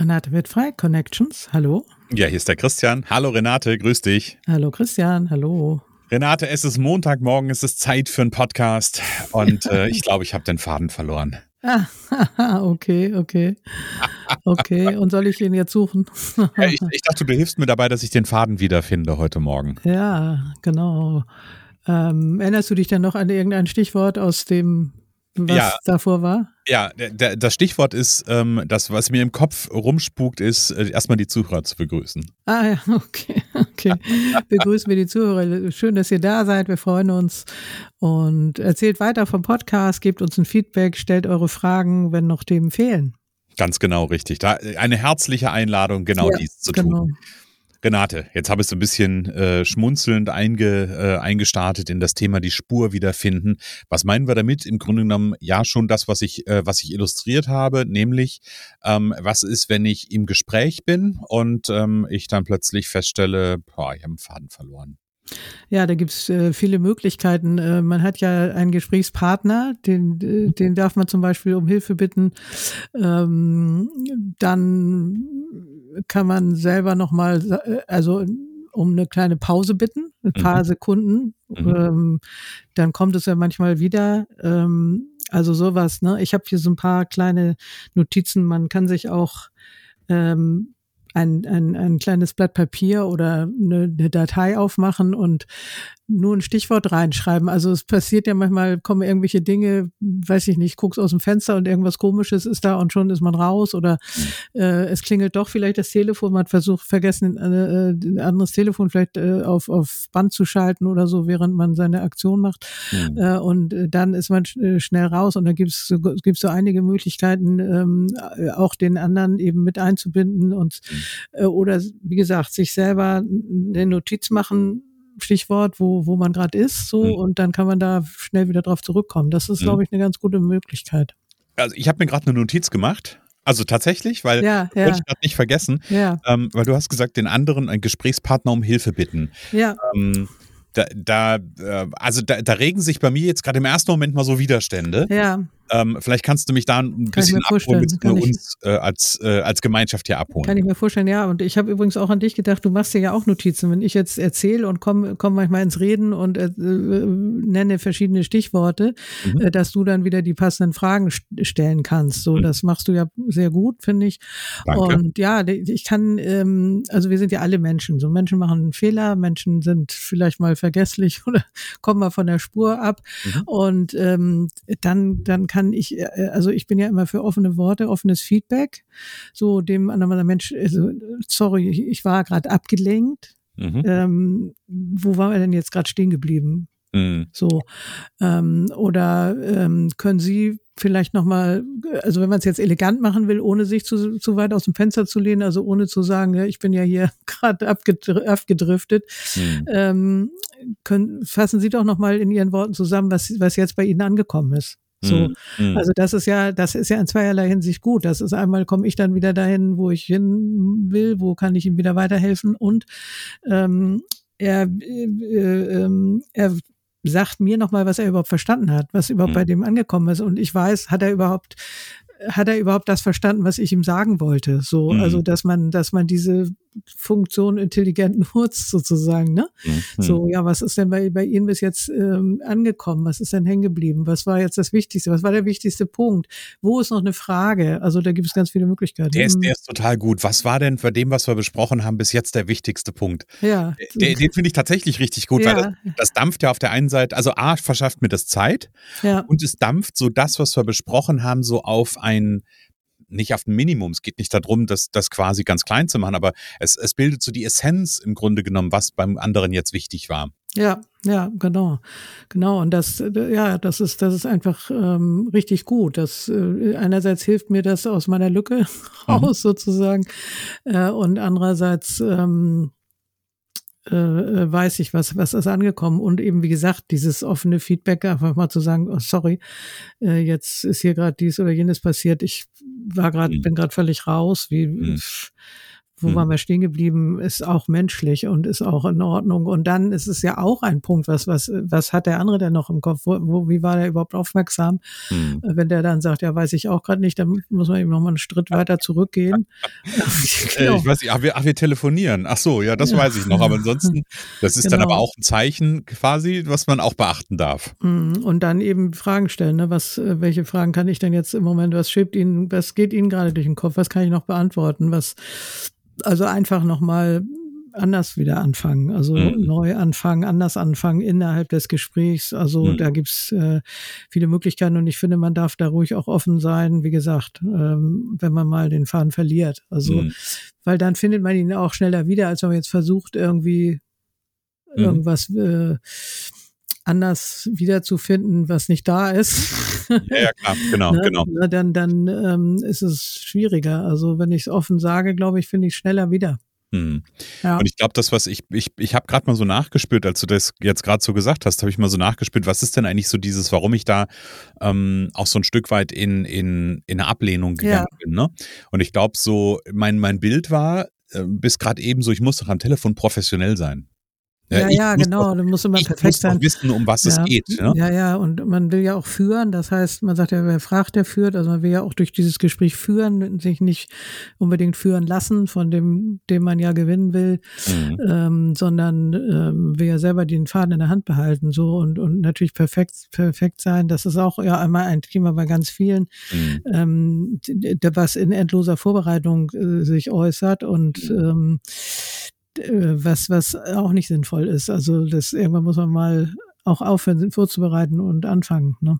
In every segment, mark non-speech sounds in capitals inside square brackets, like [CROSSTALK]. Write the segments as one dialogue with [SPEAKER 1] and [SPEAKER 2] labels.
[SPEAKER 1] Renate wird frei, Connections, hallo.
[SPEAKER 2] Ja, hier ist der Christian. Hallo Renate, grüß dich.
[SPEAKER 1] Hallo Christian, hallo.
[SPEAKER 2] Renate, es ist Montagmorgen, es ist Zeit für einen Podcast und äh, ich glaube, ich habe den Faden verloren.
[SPEAKER 1] Ah, [LAUGHS] okay, okay. Okay, und soll ich ihn jetzt suchen?
[SPEAKER 2] ja, ich, ich, dachte, du hilfst mir dabei, dass ich den Faden wiederfinde heute Morgen.
[SPEAKER 1] Ja, genau. Ähm, erinnerst du dich denn noch an irgendein Stichwort aus dem was ja, davor war?
[SPEAKER 2] Ja, das Stichwort ist, ähm, das, was mir im Kopf rumspukt, ist, äh, erstmal die Zuhörer zu begrüßen.
[SPEAKER 1] Ah ja, [LAUGHS] okay, okay. Begrüßen wir die Zuhörer. Schön, dass ihr da seid. Wir freuen uns. Und erzählt weiter vom Podcast, gebt uns ein Feedback, stellt eure Fragen, wenn noch Themen fehlen.
[SPEAKER 2] Ganz genau richtig. Da eine herzliche Einladung, genau ja, dies zu genau. tun. Renate, jetzt habe ich so ein bisschen äh, schmunzelnd einge, äh, eingestartet in das Thema die Spur wiederfinden. Was meinen wir damit? Im Grunde genommen ja schon das, was ich, äh, was ich illustriert habe, nämlich ähm, was ist, wenn ich im Gespräch bin und ähm, ich dann plötzlich feststelle, boah, ich habe einen Faden verloren.
[SPEAKER 1] Ja, da gibt's äh, viele Möglichkeiten. Äh, man hat ja einen Gesprächspartner, den, äh, den darf man zum Beispiel um Hilfe bitten. Ähm, dann kann man selber nochmal, äh, also um eine kleine Pause bitten, ein paar mhm. Sekunden. Mhm. Ähm, dann kommt es ja manchmal wieder. Ähm, also sowas, ne? Ich habe hier so ein paar kleine Notizen. Man kann sich auch ähm, ein, ein, ein kleines Blatt Papier oder eine, eine Datei aufmachen und nur ein Stichwort reinschreiben. Also es passiert ja manchmal, kommen irgendwelche Dinge, weiß ich nicht, guckst aus dem Fenster und irgendwas komisches ist da und schon ist man raus oder äh, es klingelt doch vielleicht das Telefon, man hat versucht, vergessen, äh, ein anderes Telefon vielleicht äh, auf, auf Band zu schalten oder so, während man seine Aktion macht. Mhm. Äh, und dann ist man äh, schnell raus und da gibt es gibt's so einige Möglichkeiten, ähm, auch den anderen eben mit einzubinden und mhm. äh, oder wie gesagt, sich selber eine Notiz machen, Stichwort, wo, wo man gerade ist, so mhm. und dann kann man da schnell wieder drauf zurückkommen. Das ist, mhm. glaube ich, eine ganz gute Möglichkeit.
[SPEAKER 2] Also ich habe mir gerade eine Notiz gemacht. Also tatsächlich, weil ja, ja. wollte ich gerade nicht vergessen, ja. ähm, weil du hast gesagt, den anderen einen Gesprächspartner um Hilfe bitten.
[SPEAKER 1] Ja.
[SPEAKER 2] Ähm, da, da, äh, also da, da regen sich bei mir jetzt gerade im ersten Moment mal so Widerstände.
[SPEAKER 1] Ja.
[SPEAKER 2] Ähm, vielleicht kannst du mich da ein Kann bisschen abholen, mit wir uns äh, als, äh, als Gemeinschaft hier abholen.
[SPEAKER 1] Kann ich mir vorstellen, ja. Und ich habe übrigens auch an dich gedacht, du machst dir ja auch Notizen. Wenn ich jetzt erzähle und komme komm manchmal ins Reden und äh, nenne verschiedene Stichworte, mhm. Äh, dass du dann wieder die passenden Fragen stellen kannst. So, mhm. das machst du ja sehr gut, finde ich. Danke. Und ja, ich kann, ähm, also wir sind ja alle Menschen. So Menschen machen Fehler, Menschen sind vielleicht mal vergesslich [LAUGHS] oder kommen mal von der Spur ab. Mhm. Und ähm, dann, dann kann kann ich, äh, also ich bin ja immer für offene Worte, offenes Feedback. So dem anderen Mensch, also, sorry, ich war gerade abgelenkt. Mhm. Ähm, wo waren wir denn jetzt gerade stehen geblieben? Mhm. So. Ähm, oder ähm, können Sie vielleicht nochmal, also wenn man es jetzt elegant machen will, ohne sich zu, zu weit aus dem Fenster zu lehnen, also ohne zu sagen, ja, ich bin ja hier [LAUGHS] gerade abgedriftet, mhm. ähm, können, fassen Sie doch nochmal in Ihren Worten zusammen, was, was jetzt bei Ihnen angekommen ist. So, mhm. also das ist ja, das ist ja in zweierlei Hinsicht gut. Das ist einmal komme ich dann wieder dahin, wo ich hin will, wo kann ich ihm wieder weiterhelfen und ähm, er, äh, äh, er sagt mir nochmal, was er überhaupt verstanden hat, was überhaupt mhm. bei dem angekommen ist. Und ich weiß, hat er überhaupt, hat er überhaupt das verstanden, was ich ihm sagen wollte? So, mhm. also dass man, dass man diese Funktion intelligent nutzt, sozusagen. Ne? Mhm. So, ja, was ist denn bei, bei Ihnen bis jetzt ähm, angekommen? Was ist denn hängen geblieben? Was war jetzt das Wichtigste? Was war der wichtigste Punkt? Wo ist noch eine Frage? Also da gibt es ganz viele Möglichkeiten.
[SPEAKER 2] Der ist, der ist total gut. Was war denn für dem, was wir besprochen haben, bis jetzt der wichtigste Punkt? Ja. Den, den finde ich tatsächlich richtig gut, ja. weil das, das, dampft ja auf der einen Seite, also A, verschafft mir das Zeit ja. und es dampft so das, was wir besprochen haben, so auf ein nicht auf ein Minimum. Es geht nicht darum, das, das quasi ganz klein zu machen, aber es, es bildet so die Essenz im Grunde genommen, was beim anderen jetzt wichtig war.
[SPEAKER 1] Ja, ja, genau, genau. Und das, ja, das ist, das ist einfach ähm, richtig gut. Das äh, einerseits hilft mir das aus meiner Lücke [LAUGHS] raus mhm. sozusagen, äh, und andererseits ähm, äh, äh, weiß ich, was, was ist angekommen. Und eben, wie gesagt, dieses offene Feedback, einfach mal zu sagen, oh, sorry, äh, jetzt ist hier gerade dies oder jenes passiert. Ich war gerade, mhm. bin gerade völlig raus. Wie, mhm wo hm. waren wir stehen geblieben, ist auch menschlich und ist auch in Ordnung. Und dann ist es ja auch ein Punkt, was, was, was hat der andere denn noch im Kopf? Wo, wo wie war der überhaupt aufmerksam? Hm. Wenn der dann sagt, ja, weiß ich auch gerade nicht, dann muss man eben noch mal einen Schritt weiter zurückgehen. [LAUGHS] [LAUGHS]
[SPEAKER 2] genau. Ich weiß nicht, ach wir, ach, wir telefonieren. Ach so, ja, das ja. weiß ich noch. Aber ansonsten, [LAUGHS] das ist genau. dann aber auch ein Zeichen quasi, was man auch beachten darf.
[SPEAKER 1] Hm. Und dann eben Fragen stellen. Ne? Was, welche Fragen kann ich denn jetzt im Moment, was schiebt Ihnen, was geht Ihnen gerade durch den Kopf? Was kann ich noch beantworten? Was, also einfach nochmal anders wieder anfangen, also mhm. neu anfangen, anders anfangen innerhalb des Gesprächs. Also mhm. da gibt's äh, viele Möglichkeiten und ich finde, man darf da ruhig auch offen sein, wie gesagt, ähm, wenn man mal den Faden verliert. Also, mhm. weil dann findet man ihn auch schneller wieder, als wenn man jetzt versucht, irgendwie mhm. irgendwas äh, anders wiederzufinden, was nicht da ist. [LAUGHS]
[SPEAKER 2] Ja, ja klar, genau, [LAUGHS] ne? genau.
[SPEAKER 1] Dann, dann ähm, ist es schwieriger. Also wenn ich es offen sage, glaube ich, finde ich schneller wieder.
[SPEAKER 2] Hm. Ja. Und ich glaube, das, was ich, ich, ich habe gerade mal so nachgespürt, als du das jetzt gerade so gesagt hast, habe ich mal so nachgespürt, was ist denn eigentlich so dieses, warum ich da ähm, auch so ein Stück weit in, in, in eine Ablehnung gegangen ja. bin. Ne? Und ich glaube, so, mein, mein Bild war, äh, bis gerade eben so, ich muss doch am Telefon professionell sein.
[SPEAKER 1] Ja, ja, genau. du musst immer perfekt muss sein.
[SPEAKER 2] wissen, um was ja. es geht.
[SPEAKER 1] Ne? Ja, ja. Und man will ja auch führen. Das heißt, man sagt ja, wer fragt, der führt. Also man will ja auch durch dieses Gespräch führen, sich nicht unbedingt führen lassen von dem, dem man ja gewinnen will, mhm. ähm, sondern ähm, will ja selber den Faden in der Hand behalten. So und, und natürlich perfekt, perfekt sein. Das ist auch ja einmal ein Thema bei ganz vielen, mhm. ähm, was in endloser Vorbereitung äh, sich äußert und mhm. ähm, äh, was, was auch nicht sinnvoll ist. Also das irgendwann muss man mal auch aufhören, vorzubereiten und anfangen. Ne?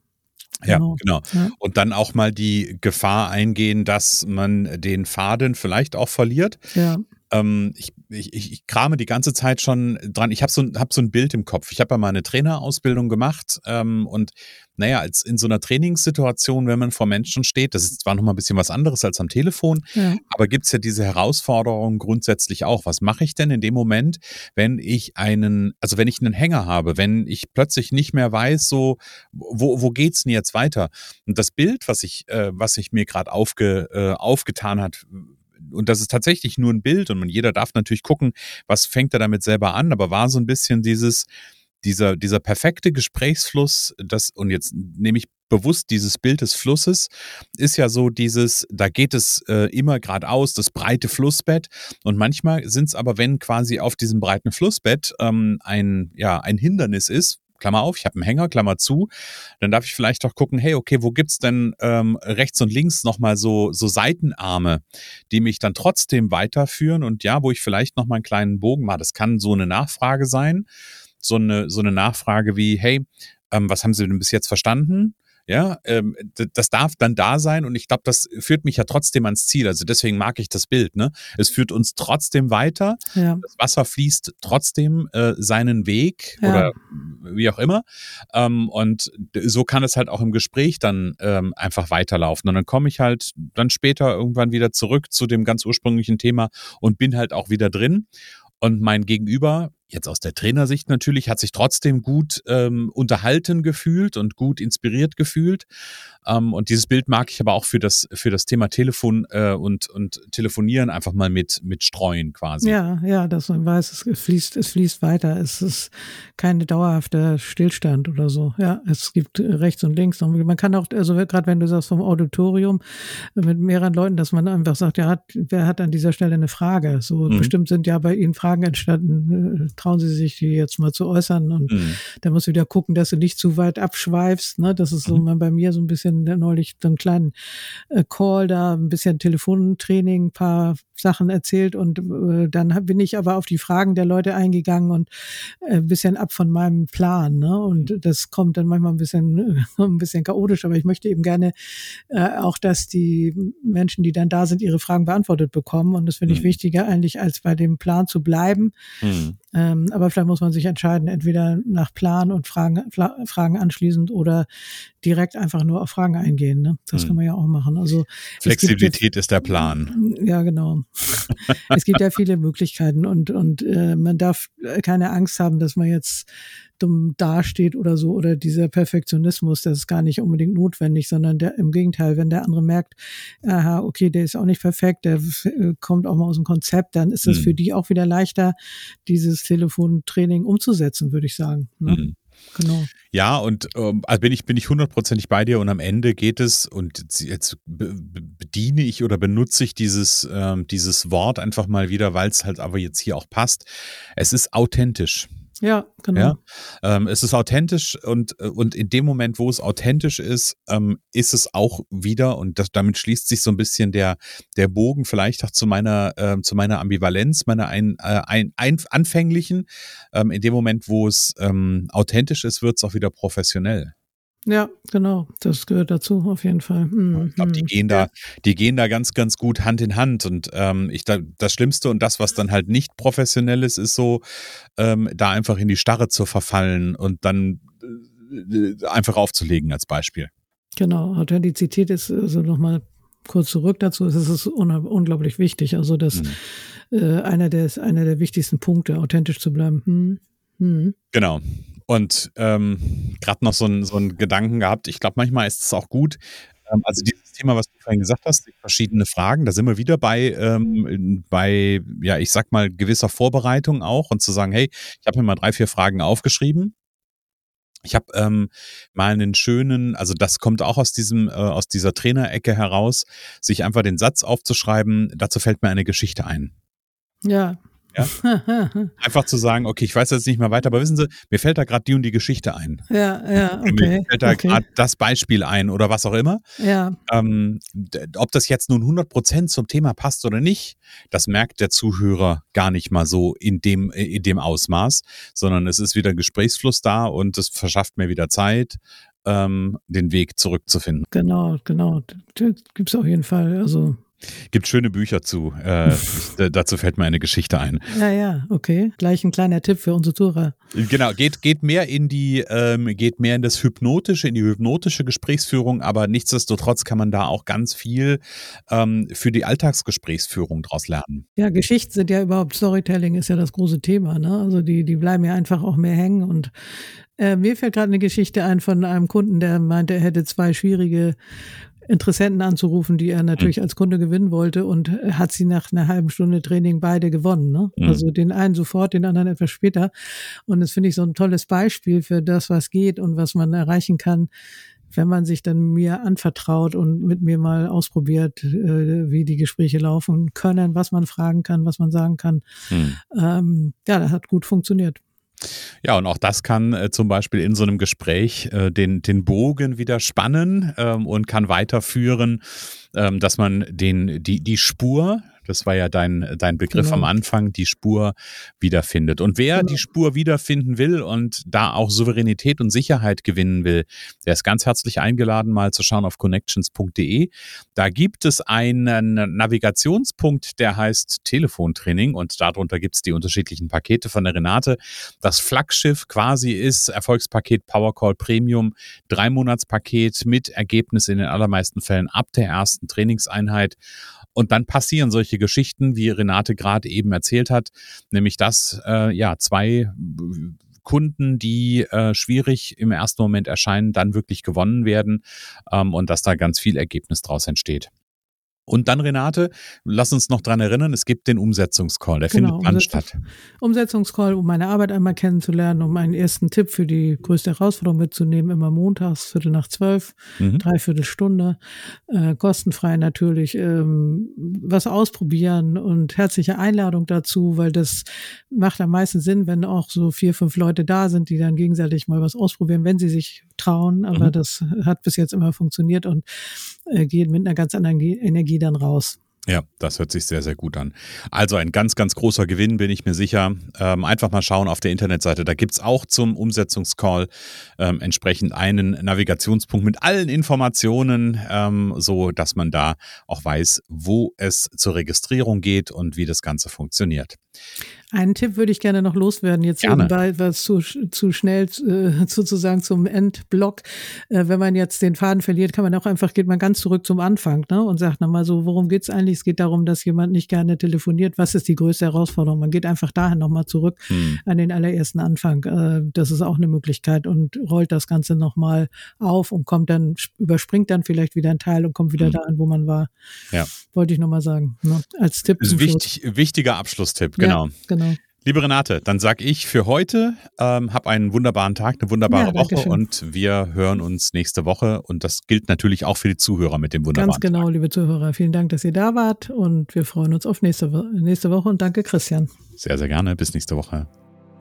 [SPEAKER 2] Genau. Ja, genau. Ja. Und dann auch mal die Gefahr eingehen, dass man den Faden vielleicht auch verliert. Ja. Ähm, ich, ich, ich krame die ganze Zeit schon dran. Ich habe so, hab so ein Bild im Kopf. Ich habe ja mal eine Trainerausbildung gemacht ähm, und naja, als in so einer Trainingssituation, wenn man vor Menschen steht, das ist zwar nochmal ein bisschen was anderes als am Telefon, ja. aber gibt es ja diese Herausforderung grundsätzlich auch. Was mache ich denn in dem Moment, wenn ich einen, also wenn ich einen Hänger habe, wenn ich plötzlich nicht mehr weiß, so, wo, wo geht's denn jetzt weiter? Und das Bild, was ich, äh, was ich mir gerade aufge, äh, aufgetan hat, und das ist tatsächlich nur ein Bild und jeder darf natürlich gucken, was fängt er damit selber an, aber war so ein bisschen dieses, dieser, dieser perfekte Gesprächsfluss, das, und jetzt nehme ich bewusst dieses Bild des Flusses, ist ja so dieses, da geht es äh, immer geradeaus, das breite Flussbett. Und manchmal sind es aber, wenn quasi auf diesem breiten Flussbett ähm, ein, ja, ein Hindernis ist, Klammer auf, ich habe einen Hänger, Klammer zu, dann darf ich vielleicht auch gucken, hey, okay, wo gibt's denn ähm, rechts und links nochmal so, so Seitenarme, die mich dann trotzdem weiterführen und ja, wo ich vielleicht nochmal einen kleinen Bogen mache. Das kann so eine Nachfrage sein, so eine, so eine Nachfrage wie, hey, ähm, was haben Sie denn bis jetzt verstanden? Ja, ähm, das darf dann da sein und ich glaube, das führt mich ja trotzdem ans Ziel. Also deswegen mag ich das Bild. Ne? Es führt uns trotzdem weiter. Ja. Das Wasser fließt trotzdem äh, seinen Weg ja. oder wie auch immer. Ähm, und so kann es halt auch im Gespräch dann ähm, einfach weiterlaufen. Und dann komme ich halt dann später irgendwann wieder zurück zu dem ganz ursprünglichen Thema und bin halt auch wieder drin. Und mein Gegenüber jetzt aus der Trainersicht natürlich, hat sich trotzdem gut ähm, unterhalten gefühlt und gut inspiriert gefühlt. Ähm, und dieses Bild mag ich aber auch für das, für das Thema Telefon äh, und, und Telefonieren einfach mal mit, mit streuen quasi.
[SPEAKER 1] Ja, ja, dass man weiß, es fließt, es fließt weiter. Es ist keine dauerhafter Stillstand oder so. Ja, es gibt rechts und links. Man kann auch, also gerade wenn du sagst vom Auditorium mit mehreren Leuten, dass man einfach sagt, ja, wer hat an dieser Stelle eine Frage? So mhm. bestimmt sind ja bei Ihnen Fragen entstanden. Trauen Sie sich, die jetzt mal zu äußern? Und mhm. da musst du wieder gucken, dass du nicht zu weit abschweifst. Ne? Das ist so mhm. bei mir so ein bisschen bisschen neulich so einen kleinen äh, Call da, ein bisschen Telefontraining, ein paar Sachen erzählt und äh, dann bin ich aber auf die Fragen der Leute eingegangen und äh, ein bisschen ab von meinem Plan. Ne? Und das kommt dann manchmal ein bisschen, [LAUGHS] ein bisschen chaotisch, aber ich möchte eben gerne äh, auch, dass die Menschen, die dann da sind, ihre Fragen beantwortet bekommen. Und das finde ich mhm. wichtiger eigentlich, als bei dem Plan zu bleiben. Mhm. Ähm, aber vielleicht muss man sich entscheiden, entweder nach Plan und Fragen, Fragen anschließend oder direkt einfach nur auf Fragen eingehen. Ne? Das mhm. kann man ja auch machen. Also
[SPEAKER 2] Flexibilität jetzt, ist der Plan.
[SPEAKER 1] Ja, genau. [LAUGHS] es gibt ja viele Möglichkeiten und und äh, man darf keine Angst haben, dass man jetzt dumm dasteht oder so oder dieser Perfektionismus, das ist gar nicht unbedingt notwendig, sondern der, im Gegenteil, wenn der andere merkt, aha, okay, der ist auch nicht perfekt, der äh, kommt auch mal aus dem Konzept, dann ist es mhm. für die auch wieder leichter, dieses Telefontraining umzusetzen, würde ich sagen. Ne? Mhm.
[SPEAKER 2] Genau. Ja, und ähm, also bin ich bin ich hundertprozentig bei dir und am Ende geht es und jetzt bediene ich oder benutze ich dieses ähm, dieses Wort einfach mal wieder, weil es halt aber jetzt hier auch passt. Es ist authentisch.
[SPEAKER 1] Ja, genau. Ja?
[SPEAKER 2] Ähm, es ist authentisch und, und in dem Moment, wo es authentisch ist, ähm, ist es auch wieder, und das, damit schließt sich so ein bisschen der, der Bogen vielleicht auch zu meiner, äh, zu meiner Ambivalenz, meiner ein, äh, ein, ein, anfänglichen. Ähm, in dem Moment, wo es ähm, authentisch ist, wird es auch wieder professionell.
[SPEAKER 1] Ja, genau, das gehört dazu auf jeden Fall.
[SPEAKER 2] Mhm. Ich glaube, die gehen da, die gehen da ganz, ganz gut Hand in Hand. Und ähm, ich da, das Schlimmste und das, was dann halt nicht professionell ist, ist so, ähm, da einfach in die Starre zu verfallen und dann äh, einfach aufzulegen als Beispiel.
[SPEAKER 1] Genau, Authentizität ist also nochmal kurz zurück dazu, es ist un unglaublich wichtig. Also das mhm. äh, einer der einer der wichtigsten Punkte, authentisch zu bleiben. Hm.
[SPEAKER 2] Hm. Genau. Und ähm, gerade noch so ein, so ein Gedanken gehabt, ich glaube, manchmal ist es auch gut, ähm, also dieses Thema, was du vorhin gesagt hast, verschiedene Fragen, da sind wir wieder bei, ähm, bei, ja, ich sag mal, gewisser Vorbereitung auch und zu sagen, hey, ich habe mir mal drei, vier Fragen aufgeschrieben. Ich habe ähm, mal einen schönen, also das kommt auch aus diesem, äh, aus dieser Trainerecke heraus, sich einfach den Satz aufzuschreiben, dazu fällt mir eine Geschichte ein.
[SPEAKER 1] Ja,
[SPEAKER 2] ja? [LAUGHS] Einfach zu sagen, okay, ich weiß jetzt nicht mehr weiter, aber wissen Sie, mir fällt da gerade die und die Geschichte ein.
[SPEAKER 1] Ja, ja, [LAUGHS] okay.
[SPEAKER 2] Mir fällt da okay. gerade das Beispiel ein oder was auch immer.
[SPEAKER 1] Ja.
[SPEAKER 2] Ähm, ob das jetzt nun 100 Prozent zum Thema passt oder nicht, das merkt der Zuhörer gar nicht mal so in dem, in dem Ausmaß, sondern es ist wieder Gesprächsfluss da und es verschafft mir wieder Zeit, ähm, den Weg zurückzufinden.
[SPEAKER 1] Genau, genau. Gibt es auf jeden Fall. Also
[SPEAKER 2] Gibt schöne Bücher zu. Äh, dazu fällt mir eine Geschichte ein.
[SPEAKER 1] Ja, ja, okay. Gleich ein kleiner Tipp für unsere Tourer.
[SPEAKER 2] Genau, geht, geht mehr in die, ähm, geht mehr in das Hypnotische, in die hypnotische Gesprächsführung, aber nichtsdestotrotz kann man da auch ganz viel ähm, für die Alltagsgesprächsführung draus lernen.
[SPEAKER 1] Ja, Geschichten sind ja überhaupt, Storytelling ist ja das große Thema, ne? Also die, die bleiben ja einfach auch mehr hängen und äh, mir fällt gerade eine Geschichte ein von einem Kunden, der meinte, er hätte zwei schwierige Interessenten anzurufen, die er natürlich mhm. als Kunde gewinnen wollte und hat sie nach einer halben Stunde Training beide gewonnen. Ne? Mhm. Also den einen sofort, den anderen etwas später. Und das finde ich so ein tolles Beispiel für das, was geht und was man erreichen kann, wenn man sich dann mir anvertraut und mit mir mal ausprobiert, äh, wie die Gespräche laufen können, was man fragen kann, was man sagen kann. Mhm. Ähm, ja, das hat gut funktioniert.
[SPEAKER 2] Ja, und auch das kann äh, zum Beispiel in so einem Gespräch äh, den, den Bogen wieder spannen ähm, und kann weiterführen, ähm, dass man den, die, die Spur, das war ja dein, dein Begriff genau. am Anfang, die Spur wiederfindet. Und wer genau. die Spur wiederfinden will und da auch Souveränität und Sicherheit gewinnen will, der ist ganz herzlich eingeladen, mal zu schauen auf connections.de. Da gibt es einen Navigationspunkt, der heißt Telefontraining und darunter gibt es die unterschiedlichen Pakete von der Renate. Das Flaggschiff quasi ist Erfolgspaket Powercall Premium, Drei-Monats-Paket mit Ergebnis in den allermeisten Fällen ab der ersten Trainingseinheit. Und dann passieren solche Geschichten, wie Renate gerade eben erzählt hat, nämlich dass äh, ja zwei Kunden, die äh, schwierig im ersten Moment erscheinen, dann wirklich gewonnen werden ähm, und dass da ganz viel Ergebnis draus entsteht. Und dann, Renate, lass uns noch dran erinnern, es gibt den Umsetzungscall, der genau, findet wann Umsetzungs statt?
[SPEAKER 1] Umsetzungscall, um meine Arbeit einmal kennenzulernen, um einen ersten Tipp für die größte Herausforderung mitzunehmen, immer montags, Viertel nach zwölf, mhm. dreiviertel Stunde, äh, kostenfrei natürlich, ähm, was ausprobieren und herzliche Einladung dazu, weil das macht am meisten Sinn, wenn auch so vier, fünf Leute da sind, die dann gegenseitig mal was ausprobieren, wenn sie sich trauen, aber mhm. das hat bis jetzt immer funktioniert und äh, geht mit einer ganz anderen Energie dann raus.
[SPEAKER 2] Ja, das hört sich sehr, sehr gut an. Also ein ganz, ganz großer Gewinn, bin ich mir sicher. Ähm, einfach mal schauen auf der Internetseite. Da gibt es auch zum Umsetzungscall ähm, entsprechend einen Navigationspunkt mit allen Informationen, ähm, so dass man da auch weiß, wo es zur Registrierung geht und wie das Ganze funktioniert.
[SPEAKER 1] Einen Tipp würde ich gerne noch loswerden, jetzt gerne. nebenbei, was zu, zu schnell äh, [LAUGHS] sozusagen zum Endblock. Äh, wenn man jetzt den Faden verliert, kann man auch einfach, geht man ganz zurück zum Anfang ne, und sagt nochmal so, worum geht's eigentlich? Es geht darum, dass jemand nicht gerne telefoniert. Was ist die größte Herausforderung? Man geht einfach dahin nochmal zurück hm. an den allerersten Anfang. Äh, das ist auch eine Möglichkeit und rollt das Ganze nochmal auf und kommt dann, überspringt dann vielleicht wieder ein Teil und kommt wieder hm. dahin, wo man war. Ja. Wollte ich nochmal sagen. Ne? Als Tipp.
[SPEAKER 2] Ist wichtig, wichtiger Abschlusstipp, genau. Ja, genau. Genau. Liebe Renate, dann sag ich für heute, ähm, hab einen wunderbaren Tag, eine wunderbare ja, Woche schön. und wir hören uns nächste Woche und das gilt natürlich auch für die Zuhörer mit dem wunderbaren
[SPEAKER 1] Ganz genau,
[SPEAKER 2] Tag.
[SPEAKER 1] liebe Zuhörer, vielen Dank, dass ihr da wart und wir freuen uns auf nächste, nächste Woche und danke Christian.
[SPEAKER 2] Sehr, sehr gerne, bis nächste Woche.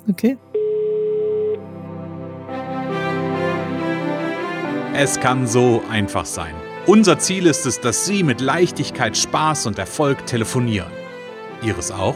[SPEAKER 1] Okay.
[SPEAKER 2] Es kann so einfach sein. Unser Ziel ist es, dass Sie mit Leichtigkeit, Spaß und Erfolg telefonieren. Ihres auch?